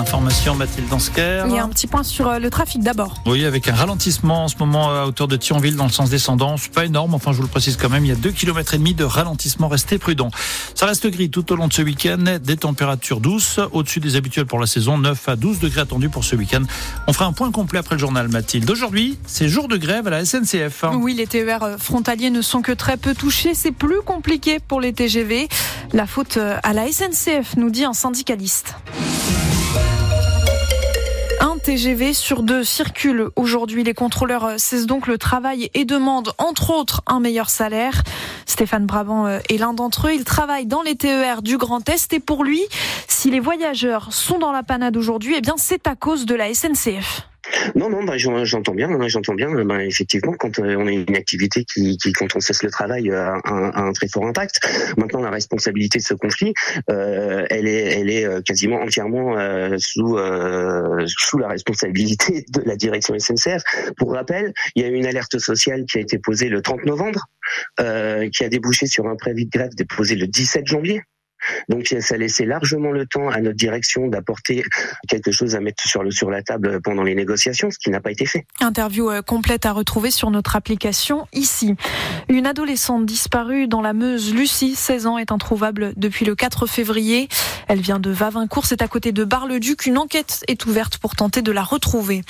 L'information, Mathilde Dansker. Il y a un petit point sur euh, le trafic d'abord. Oui, avec un ralentissement en ce moment à hauteur de Thionville dans le sens descendant. C'est pas énorme, enfin je vous le précise quand même, il y a 2 km et demi de ralentissement, restez prudent. Ça reste gris tout au long de ce week-end, des températures douces, au-dessus des habituelles pour la saison, 9 à 12 degrés attendus pour ce week-end. On fera un point complet après le journal Mathilde. Aujourd'hui, c'est jour de grève à la SNCF. Oui, les TER euh, frontaliers ne sont que très peu touchés, c'est plus compliqué pour les TGV. La faute euh, à la SNCF, nous dit un syndicaliste. TGV sur deux circulent aujourd'hui. Les contrôleurs euh, cessent donc le travail et demandent, entre autres, un meilleur salaire. Stéphane Brabant euh, est l'un d'entre eux. Il travaille dans les TER du Grand Est et pour lui, si les voyageurs sont dans la panade aujourd'hui, eh bien, c'est à cause de la SNCF. Non, non, bah, j'entends bien, j'entends bien. Bah, effectivement, quand euh, on a une activité qui, quand on cesse le travail, a un, très fort impact. Maintenant, la responsabilité de ce conflit, euh, elle est, elle est euh, quasiment entièrement euh, sous euh, sous la responsabilité de la direction SNCF. Pour rappel, il y a eu une alerte sociale qui a été posée le 30 novembre, qui a débouché sur un préavis de déposé le 17 janvier. Donc ça laissait largement le temps à notre direction d'apporter quelque chose à mettre sur, sur la table pendant les négociations, ce qui n'a pas été fait. Interview euh, complète à retrouver sur notre application ici. Une adolescente disparue dans la Meuse, Lucie, 16 ans, est introuvable depuis le 4 février. Elle vient de Vavincourt, c'est à côté de Bar-le-Duc. Une enquête est ouverte pour tenter de la retrouver.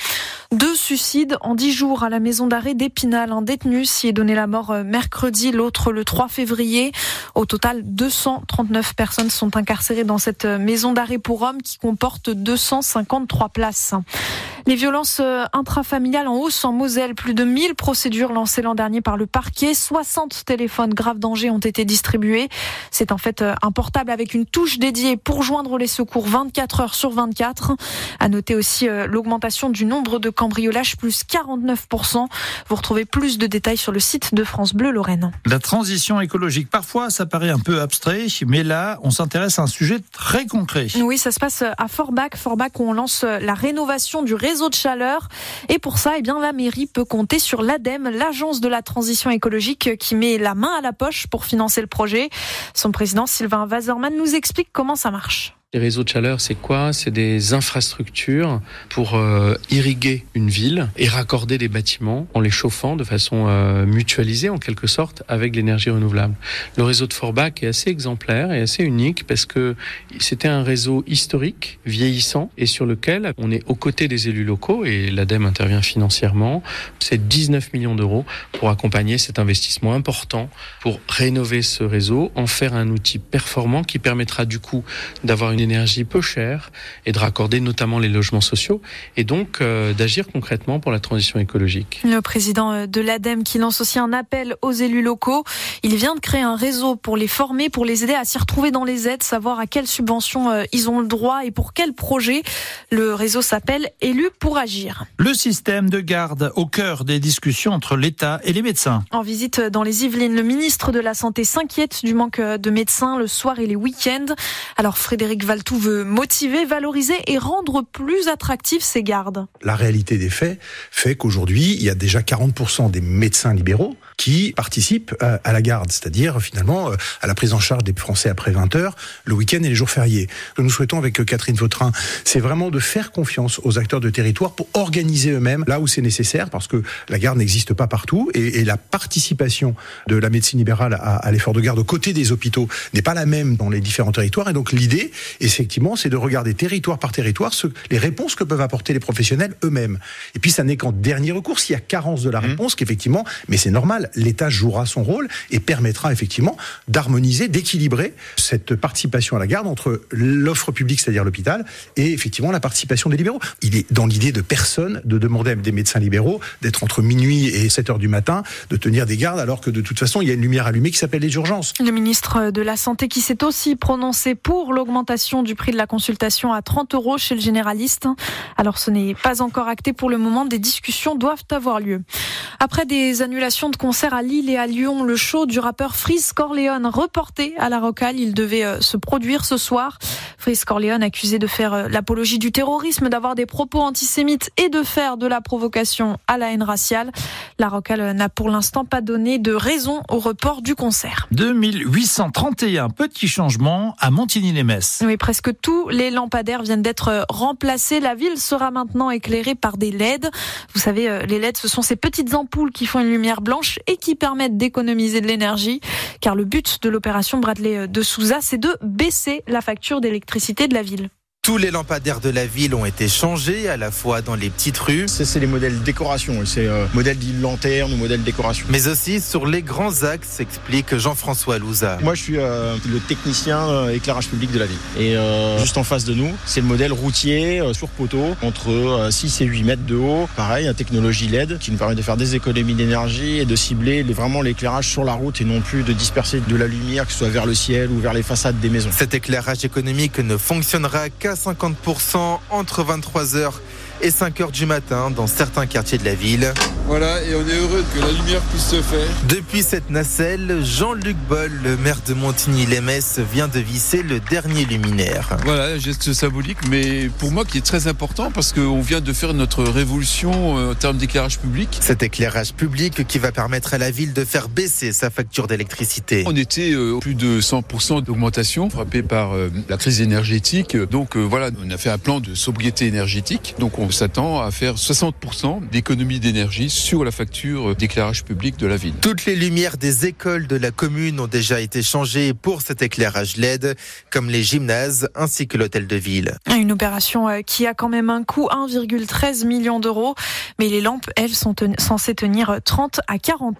Deux suicides en dix jours à la maison d'arrêt d'Épinal. Un détenu s'y est donné la mort euh, mercredi, l'autre le 3 février. Au total, 239 personnes sont incarcérées dans cette euh, maison d'arrêt pour hommes qui comporte 253 places. Les violences euh, intrafamiliales en hausse en Moselle. Plus de 1000 procédures lancées l'an dernier par le parquet. 60 téléphones graves danger ont été distribués. C'est en fait euh, un portable avec une touche dédiée pour joindre les secours 24 heures sur 24. À noter aussi euh, l'augmentation du nombre de cambriolages, plus 49%. Vous retrouvez plus de détails sur le site de France Bleu Lorraine. La transition écologique, parfois ça paraît un peu abstrait, mais là on s'intéresse à un sujet très concret. Oui, ça se passe à Forbach. Forbach où on lance la rénovation du réseau réseau de chaleur. Et pour ça, eh la mairie peut compter sur l'ADEME, l'agence de la transition écologique, qui met la main à la poche pour financer le projet. Son président Sylvain Wazerman nous explique comment ça marche. Les réseaux de chaleur, c'est quoi? C'est des infrastructures pour euh, irriguer une ville et raccorder des bâtiments en les chauffant de façon euh, mutualisée en quelque sorte avec l'énergie renouvelable. Le réseau de Forbach est assez exemplaire et assez unique parce que c'était un réseau historique, vieillissant et sur lequel on est aux côtés des élus locaux et l'ADEME intervient financièrement. C'est 19 millions d'euros pour accompagner cet investissement important pour rénover ce réseau, en faire un outil performant qui permettra du coup d'avoir une énergie peu chère et de raccorder notamment les logements sociaux et donc euh, d'agir concrètement pour la transition écologique. Le président euh, de l'ADEME qui lance aussi un appel aux élus locaux. Il vient de créer un réseau pour les former, pour les aider à s'y retrouver dans les aides, savoir à quelles subventions euh, ils ont le droit et pour quel projet. Le réseau s'appelle Élus pour agir. Le système de garde au cœur des discussions entre l'État et les médecins. En visite dans les Yvelines, le ministre de la Santé s'inquiète du manque de médecins le soir et les week-ends. Alors Frédéric Valtou veut motiver, valoriser et rendre plus attractifs ces gardes. La réalité des faits fait qu'aujourd'hui, il y a déjà 40% des médecins libéraux qui participent à, la garde, c'est-à-dire finalement euh, à la prise en charge des Français après 20 heures, le week-end et les jours fériés. Ce que nous souhaitons avec euh, Catherine Vautrin, c'est vraiment de faire confiance aux acteurs de territoire pour organiser eux-mêmes là où c'est nécessaire, parce que la garde n'existe pas partout et, et, la participation de la médecine libérale à, à l'effort de garde aux côtés des hôpitaux n'est pas la même dans les différents territoires. Et donc l'idée, effectivement, c'est de regarder territoire par territoire ce, les réponses que peuvent apporter les professionnels eux-mêmes. Et puis ça n'est qu'en dernier recours s'il y a carence de la mmh. réponse, qu'effectivement, mais c'est normal l'État jouera son rôle et permettra effectivement d'harmoniser, d'équilibrer cette participation à la garde entre l'offre publique, c'est-à-dire l'hôpital, et effectivement la participation des libéraux. Il est dans l'idée de personne de demander à des médecins libéraux d'être entre minuit et 7 heures du matin, de tenir des gardes, alors que de toute façon, il y a une lumière allumée qui s'appelle les urgences. Le ministre de la Santé qui s'est aussi prononcé pour l'augmentation du prix de la consultation à 30 euros chez le généraliste. Alors ce n'est pas encore acté pour le moment, des discussions doivent avoir lieu. Après des annulations de concerts à Lille et à Lyon, le show du rappeur Freeze Corleone reporté à la Rocale, il devait euh, se produire ce soir. Freeze Corleone accusé de faire euh, l'apologie du terrorisme, d'avoir des propos antisémites et de faire de la provocation à la haine raciale. La Rocale n'a pour l'instant pas donné de raison au report du concert. 2831, petit changement à Montigny-les-Messes. Oui, presque tous les lampadaires viennent d'être remplacés. La ville sera maintenant éclairée par des LED. Vous savez, euh, les LED, ce sont ces petites ampoules qui font une lumière blanche et qui permettent d'économiser de l'énergie. Car le but de l'opération Bradley de Souza, c'est de baisser la facture d'électricité de la ville. Tous les lampadaires de la ville ont été changés, à la fois dans les petites rues. C'est les modèles décoration, c'est euh, modèle lanterne ou modèle décoration. Mais aussi sur les grands axes, explique Jean-François Louza. Moi, je suis euh, le technicien euh, éclairage public de la ville. Et euh, juste en face de nous, c'est le modèle routier euh, sur poteau, entre 6 et 8 mètres de haut. Pareil, une technologie LED qui nous permet de faire des économies d'énergie et de cibler les, vraiment l'éclairage sur la route et non plus de disperser de la lumière, que ce soit vers le ciel ou vers les façades des maisons. Cet éclairage économique ne fonctionnera qu'à 50% entre 23h et 5 heures du matin dans certains quartiers de la ville. Voilà, et on est heureux que la lumière puisse se faire. Depuis cette nacelle, Jean-Luc Boll, le maire de Montigny-les-Messes, vient de visser le dernier luminaire. Voilà, un geste symbolique, mais pour moi qui est très important parce qu'on vient de faire notre révolution euh, en termes d'éclairage public. Cet éclairage public qui va permettre à la ville de faire baisser sa facture d'électricité. On était euh, plus de 100% d'augmentation frappé par euh, la crise énergétique. Donc euh, voilà, on a fait un plan de sobriété énergétique. Donc on s'attend à faire 60% d'économie d'énergie sur la facture d'éclairage public de la ville. Toutes les lumières des écoles de la commune ont déjà été changées pour cet éclairage LED, comme les gymnases ainsi que l'hôtel de ville. Une opération euh, qui a quand même un coût 1,13 million d'euros, mais les lampes, elles, sont ten censées tenir 30 à 40 ans.